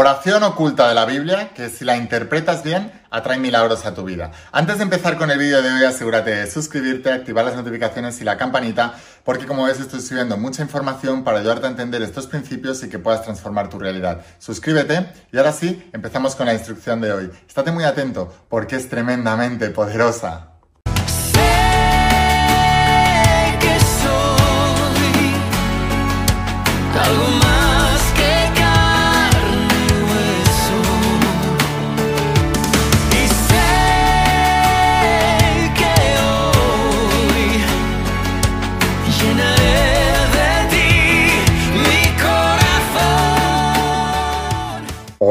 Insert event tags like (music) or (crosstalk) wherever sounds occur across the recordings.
Oración oculta de la Biblia que si la interpretas bien atrae milagros a tu vida. Antes de empezar con el vídeo de hoy asegúrate de suscribirte, activar las notificaciones y la campanita porque como ves estoy subiendo mucha información para ayudarte a entender estos principios y que puedas transformar tu realidad. Suscríbete y ahora sí, empezamos con la instrucción de hoy. Estate muy atento porque es tremendamente poderosa.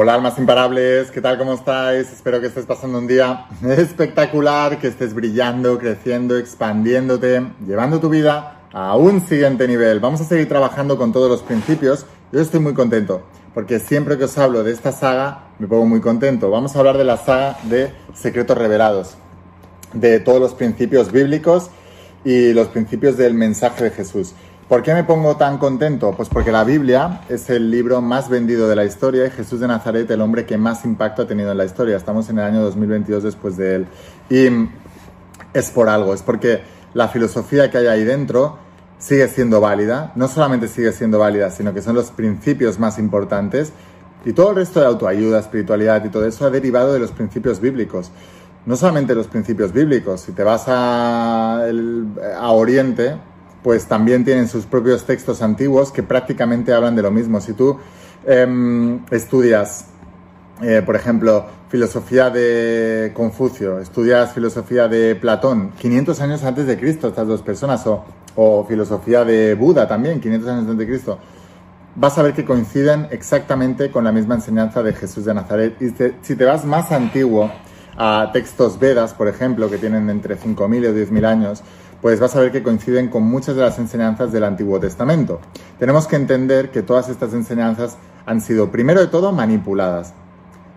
Hola almas imparables, ¿qué tal? ¿Cómo estáis? Espero que estés pasando un día (laughs) espectacular, que estés brillando, creciendo, expandiéndote, llevando tu vida a un siguiente nivel. Vamos a seguir trabajando con todos los principios. Yo estoy muy contento, porque siempre que os hablo de esta saga me pongo muy contento. Vamos a hablar de la saga de secretos revelados, de todos los principios bíblicos y los principios del mensaje de Jesús. ¿Por qué me pongo tan contento? Pues porque la Biblia es el libro más vendido de la historia y Jesús de Nazaret el hombre que más impacto ha tenido en la historia. Estamos en el año 2022 después de él. Y es por algo, es porque la filosofía que hay ahí dentro sigue siendo válida. No solamente sigue siendo válida, sino que son los principios más importantes. Y todo el resto de autoayuda, espiritualidad y todo eso ha derivado de los principios bíblicos. No solamente los principios bíblicos, si te vas a, a Oriente, pues también tienen sus propios textos antiguos que prácticamente hablan de lo mismo. Si tú em, estudias, eh, por ejemplo, filosofía de Confucio, estudias filosofía de Platón, 500 años antes de Cristo, estas dos personas, o, o filosofía de Buda también, 500 años antes de Cristo, vas a ver que coinciden exactamente con la misma enseñanza de Jesús de Nazaret. Y si te vas más antiguo, a textos Vedas, por ejemplo, que tienen entre 5.000 y 10.000 años, pues vas a ver que coinciden con muchas de las enseñanzas del Antiguo Testamento. Tenemos que entender que todas estas enseñanzas han sido, primero de todo, manipuladas.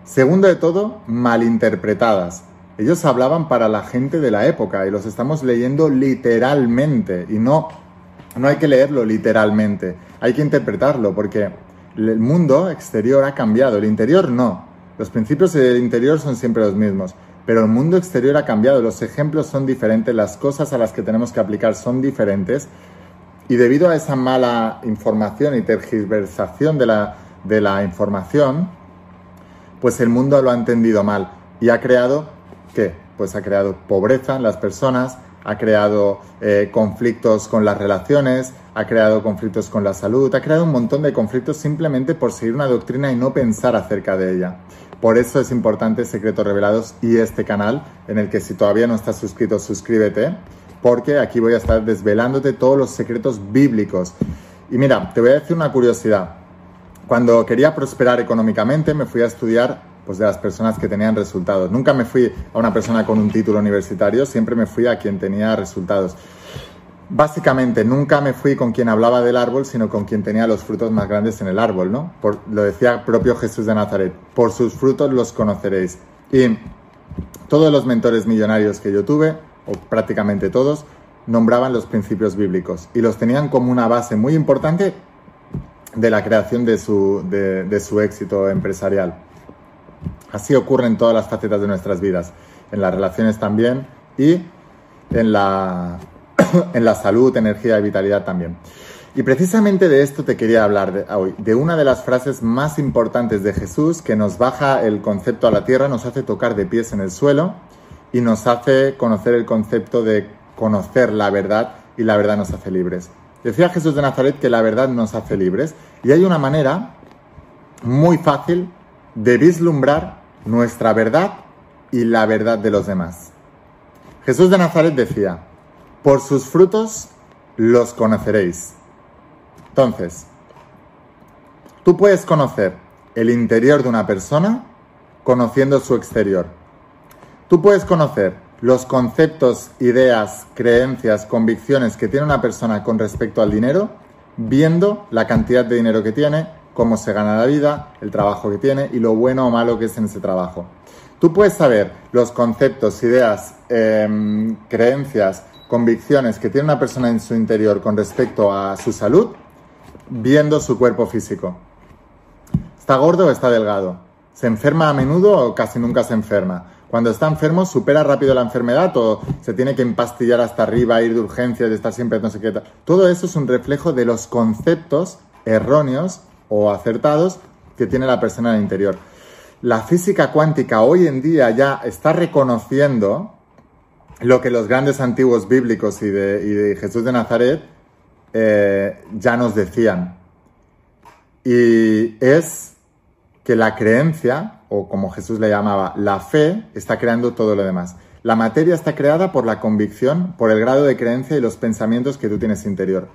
Segundo de todo, malinterpretadas. Ellos hablaban para la gente de la época y los estamos leyendo literalmente y no, no hay que leerlo literalmente, hay que interpretarlo porque el mundo exterior ha cambiado, el interior no. Los principios del interior son siempre los mismos, pero el mundo exterior ha cambiado, los ejemplos son diferentes, las cosas a las que tenemos que aplicar son diferentes y debido a esa mala información y tergiversación de la, de la información, pues el mundo lo ha entendido mal y ha creado, ¿qué? Pues ha creado pobreza en las personas, ha creado eh, conflictos con las relaciones, ha creado conflictos con la salud, ha creado un montón de conflictos simplemente por seguir una doctrina y no pensar acerca de ella. Por eso es importante Secretos Revelados y este canal, en el que si todavía no estás suscrito, suscríbete, porque aquí voy a estar desvelándote todos los secretos bíblicos. Y mira, te voy a decir una curiosidad. Cuando quería prosperar económicamente, me fui a estudiar pues, de las personas que tenían resultados. Nunca me fui a una persona con un título universitario, siempre me fui a quien tenía resultados. Básicamente, nunca me fui con quien hablaba del árbol, sino con quien tenía los frutos más grandes en el árbol, ¿no? Por- lo decía propio Jesús de Nazaret, por sus frutos los conoceréis. Y todos los mentores millonarios que yo tuve, o prácticamente todos, nombraban los principios bíblicos y los tenían como una base muy importante de la creación de su, de, de su éxito empresarial. Así ocurre en todas las facetas de nuestras vidas, en las relaciones también y en la, (laughs) en la salud, energía y vitalidad también. Y precisamente de esto te quería hablar de- hoy, de una de las frases más importantes de Jesús que nos baja el concepto a la tierra, nos hace tocar de pies en el suelo y nos hace conocer el concepto de conocer la verdad y la verdad nos hace libres. Decía Jesús de Nazaret que la verdad nos hace libres y hay una manera muy fácil de vislumbrar nuestra verdad y la verdad de los demás. Jesús de Nazaret decía, por sus frutos los conoceréis. Entonces, tú puedes conocer el interior de una persona conociendo su exterior. Tú puedes conocer los conceptos, ideas, creencias, convicciones que tiene una persona con respecto al dinero viendo la cantidad de dinero que tiene, cómo se gana la vida, el trabajo que tiene y lo bueno o malo que es en ese trabajo. Tú puedes saber los conceptos, ideas, em, creencias, convicciones que tiene una persona en su interior con respecto a su salud viendo su cuerpo físico. ¿Está gordo o está delgado? ¿Se enferma a menudo o casi nunca se enferma? Cuando está enfermo, ¿supera rápido la enfermedad o se tiene que empastillar hasta arriba, ir de urgencias, de estar siempre no sé qué? Todo eso es un reflejo de los conceptos erróneos o acertados que tiene la persona en el interior. La física cuántica hoy en día ya está reconociendo lo que los grandes antiguos bíblicos y de, Jesús de Nazaret eh, ya nos decían. Y es que la creencia, o como Jesús le llamaba, la fe, está creando todo lo demás. La materia está creada por la convicción, por el grado de creencia y los pensamientos que tú tienes interior.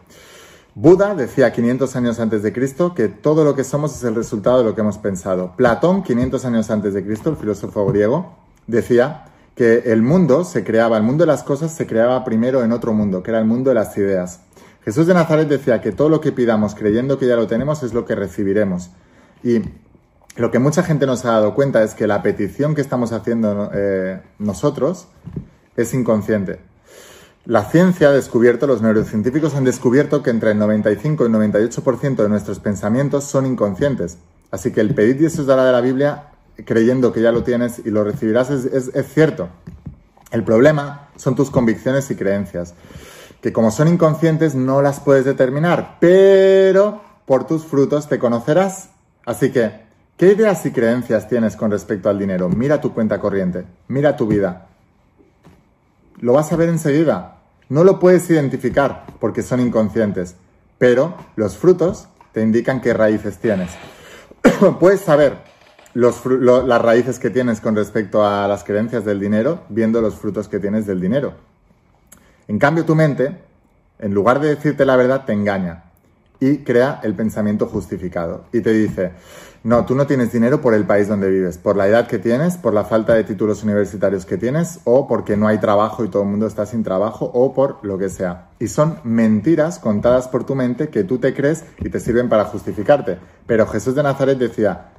Buda decía 500 años antes de Cristo que todo lo que somos es el resultado de lo que hemos pensado. Platón, 500 años antes de Cristo, el filósofo griego, decía que el mundo se creaba, el mundo de las cosas se creaba primero en otro mundo, que era el mundo de las ideas. Jesús de Nazaret decía que todo lo que pidamos creyendo que ya lo tenemos es lo que recibiremos. Y lo que mucha gente no se ha dado cuenta es que la petición que estamos haciendo eh, nosotros es inconsciente. La ciencia ha descubierto, los neurocientíficos han descubierto que entre el 95 y el 98% de nuestros pensamientos son inconscientes. Así que el pedid y eso os dará de la Biblia creyendo que ya lo tienes y lo recibirás es, es- cierto. El problema son tus convicciones y creencias, que como son inconscientes no las puedes determinar, pero por tus frutos te conocerás. Así que, ¿qué ideas y creencias tienes con respecto al dinero? Mira tu cuenta corriente, mira tu vida. Lo vas a ver enseguida. No lo puedes identificar porque son inconscientes, pero los frutos te indican qué raíces tienes. (coughs) puedes saber las raíces que tienes con respecto a las creencias del dinero viendo los frutos que tienes del dinero. En cambio, tu mente, en lugar de decirte la verdad, te engaña y crea el pensamiento justificado. Y te dice, no, tú no tienes dinero por el país donde vives, por la edad que tienes, por la falta de títulos universitarios que tienes, o porque no hay trabajo y todo el mundo está sin trabajo, o por lo que sea. Y son mentiras contadas por tu mente que tú te crees y te sirven para justificarte. Pero Jesús de Nazaret decía,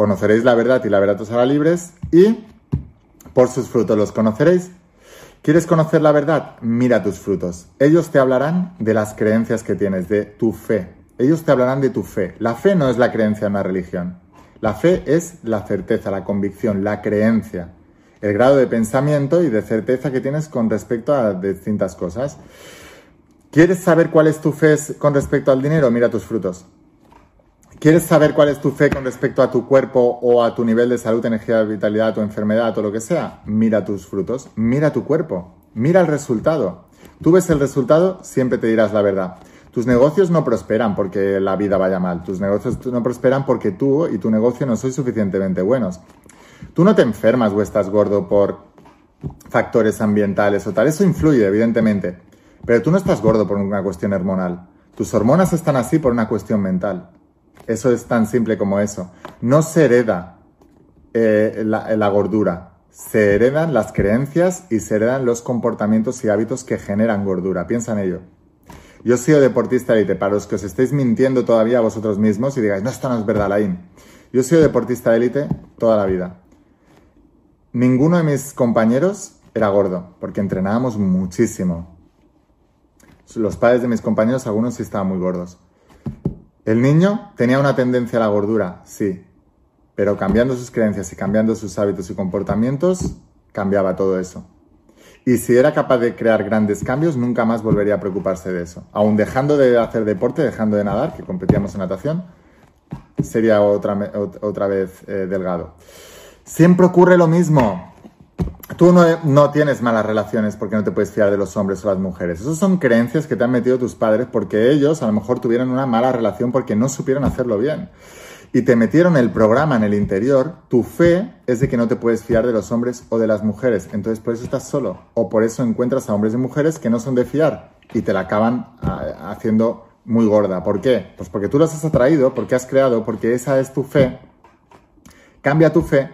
conoceréis la verdad y la verdad os hará libres y por sus frutos los conoceréis. ¿Quieres conocer la verdad? Mira tus frutos. Ellos te hablarán de las creencias que tienes, de tu fe. Ellos te hablarán de tu fe. La fe no es la creencia en una religión. La fe es la certeza, la convicción, la creencia. El grado de pensamiento y de certeza que tienes con respecto a distintas cosas. ¿Quieres saber cuál es tu fe con respecto al dinero? Mira tus frutos. ¿Quieres saber cuál es tu fe con respecto a tu cuerpo o a tu nivel de salud, energía, vitalidad, tu enfermedad o lo que sea? Mira tus frutos, mira tu cuerpo, mira el resultado. Tú ves el resultado, siempre te dirás la verdad. Tus negocios no prosperan porque la vida vaya mal. Tus negocios no prosperan porque tú y tu negocio no sois suficientemente buenos. Tú no te enfermas o estás gordo por factores ambientales o tal. Eso influye, evidentemente. Pero tú no estás gordo por una cuestión hormonal. Tus hormonas están así por una cuestión mental. Eso es tan simple como eso. No se hereda eh, la, gordura. Se heredan las creencias y se heredan los comportamientos y hábitos que generan gordura. Piensa en ello. Yo he sido deportista élite. Para los que os estéis mintiendo todavía a vosotros mismos y digáis, no, esto no es verdad, Laín. Yo he sido deportista élite toda la vida. Ninguno de mis compañeros era gordo, porque entrenábamos muchísimo. Los padres de mis compañeros, algunos sí estaban muy gordos. El niño tenía una tendencia a la gordura, sí, pero cambiando sus creencias y cambiando sus hábitos y comportamientos, cambiaba todo eso. Y si era capaz de crear grandes cambios, nunca más volvería a preocuparse de eso. Aún dejando de hacer deporte, dejando de nadar, que competíamos en natación, sería otra, otra vez eh, delgado. Siempre ocurre lo mismo. Tú no, no tienes malas relaciones porque no te puedes fiar de los hombres o las mujeres. Esas son creencias que te han metido tus padres porque ellos a lo mejor tuvieron una mala relación porque no supieron hacerlo bien. Y te metieron el programa en el interior. Tu fe es de que no te puedes fiar de los hombres o de las mujeres. Entonces por eso estás solo. O por eso encuentras a hombres y mujeres que no son de fiar y te la acaban ah, haciendo muy gorda. ¿Por qué? Pues porque tú los has atraído, porque has creado, porque esa es tu fe. Cambia tu fe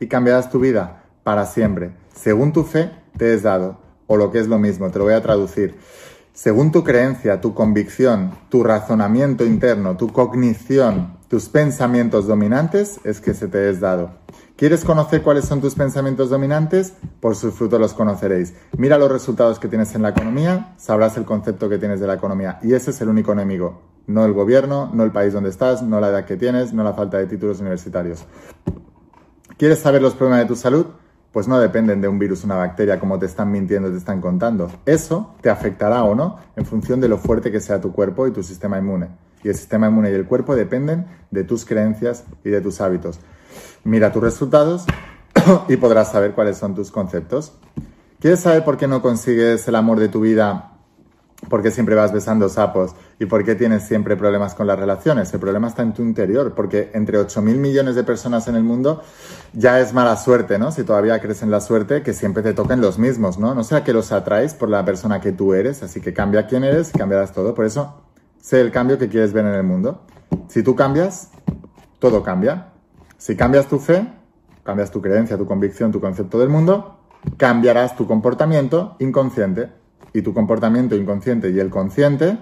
y cambiarás tu vida para siempre. Según tu fe te es dado, o lo que es lo mismo, te lo voy a traducir. Según tu creencia, tu convicción, tu razonamiento interno, tu cognición, tus pensamientos dominantes, es que se te es dado. ¿Quieres conocer cuáles son tus pensamientos dominantes? Por sus frutos los conoceréis. Mira los resultados que tienes en la economía, sabrás el concepto que tienes de la economía. Y ese es el único enemigo. no el gobierno, no el país donde estás, no la edad que tienes, no la falta de títulos universitarios. ¿Quieres saber los problemas de tu salud? Pues no dependen de un virus, una bacteria, como te están mintiendo, te están contando. Eso te afectará o no en función de lo fuerte que sea tu cuerpo y tu sistema inmune. Y el sistema inmune y el cuerpo dependen de tus creencias y de tus hábitos. Mira tus resultados (coughs) y podrás saber cuáles son tus conceptos. ¿Quieres saber por qué no consigues el amor de tu vida? ¿Por qué siempre vas besando sapos? ¿Y por qué tienes siempre problemas con las relaciones? El problema está en tu interior, porque entre 8.000 millones de personas en el mundo ya es mala suerte, ¿no? Si todavía crees en la suerte, que siempre te toquen los mismos, ¿no? No sea que los atraes por la persona que tú eres, así que cambia quién eres y cambiarás todo. Por eso, sé el cambio que quieres ver en el mundo. Si tú cambias, todo cambia. Si cambias tu fe, cambias tu creencia, tu convicción, tu concepto del mundo, cambiarás tu comportamiento inconsciente. Y tu comportamiento inconsciente y el consciente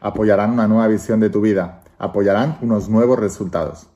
apoyarán una nueva visión de tu vida, apoyarán unos nuevos resultados.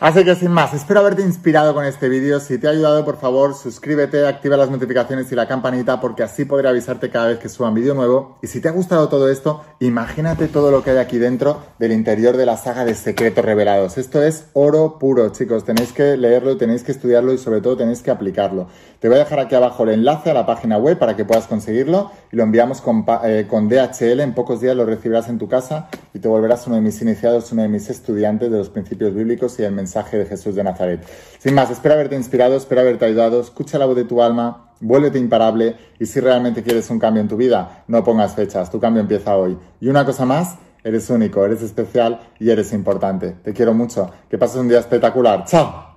Así que sin más, espero haberte inspirado con este vídeo. Si te ha ayudado, por favor, suscríbete, activa las notificaciones y la campanita porque así podré avisarte cada vez que suba un vídeo nuevo. Y si te ha gustado todo esto, imagínate todo lo que hay aquí dentro del interior de la saga de secretos revelados. Esto es oro puro, chicos. Tenéis que leerlo, tenéis que estudiarlo y sobre todo tenéis que aplicarlo. Te voy a dejar aquí abajo el enlace a la página web para que puedas conseguirlo y lo enviamos con, eh, con DHL. En pocos días lo recibirás en tu casa y te volverás uno de mis iniciados, uno de mis estudiantes de los principios bíblicos y el mensaje Jesús de Nazaret. Sin más, espero haberte inspirado, espero haberte ayudado. Escucha la voz de tu alma, vuélvete imparable y si realmente quieres un cambio en tu vida, no pongas fechas, tu cambio empieza hoy. Y una cosa más, eres único, eres especial y eres importante. Te quiero mucho. Que pases un día espectacular. ¡Chao!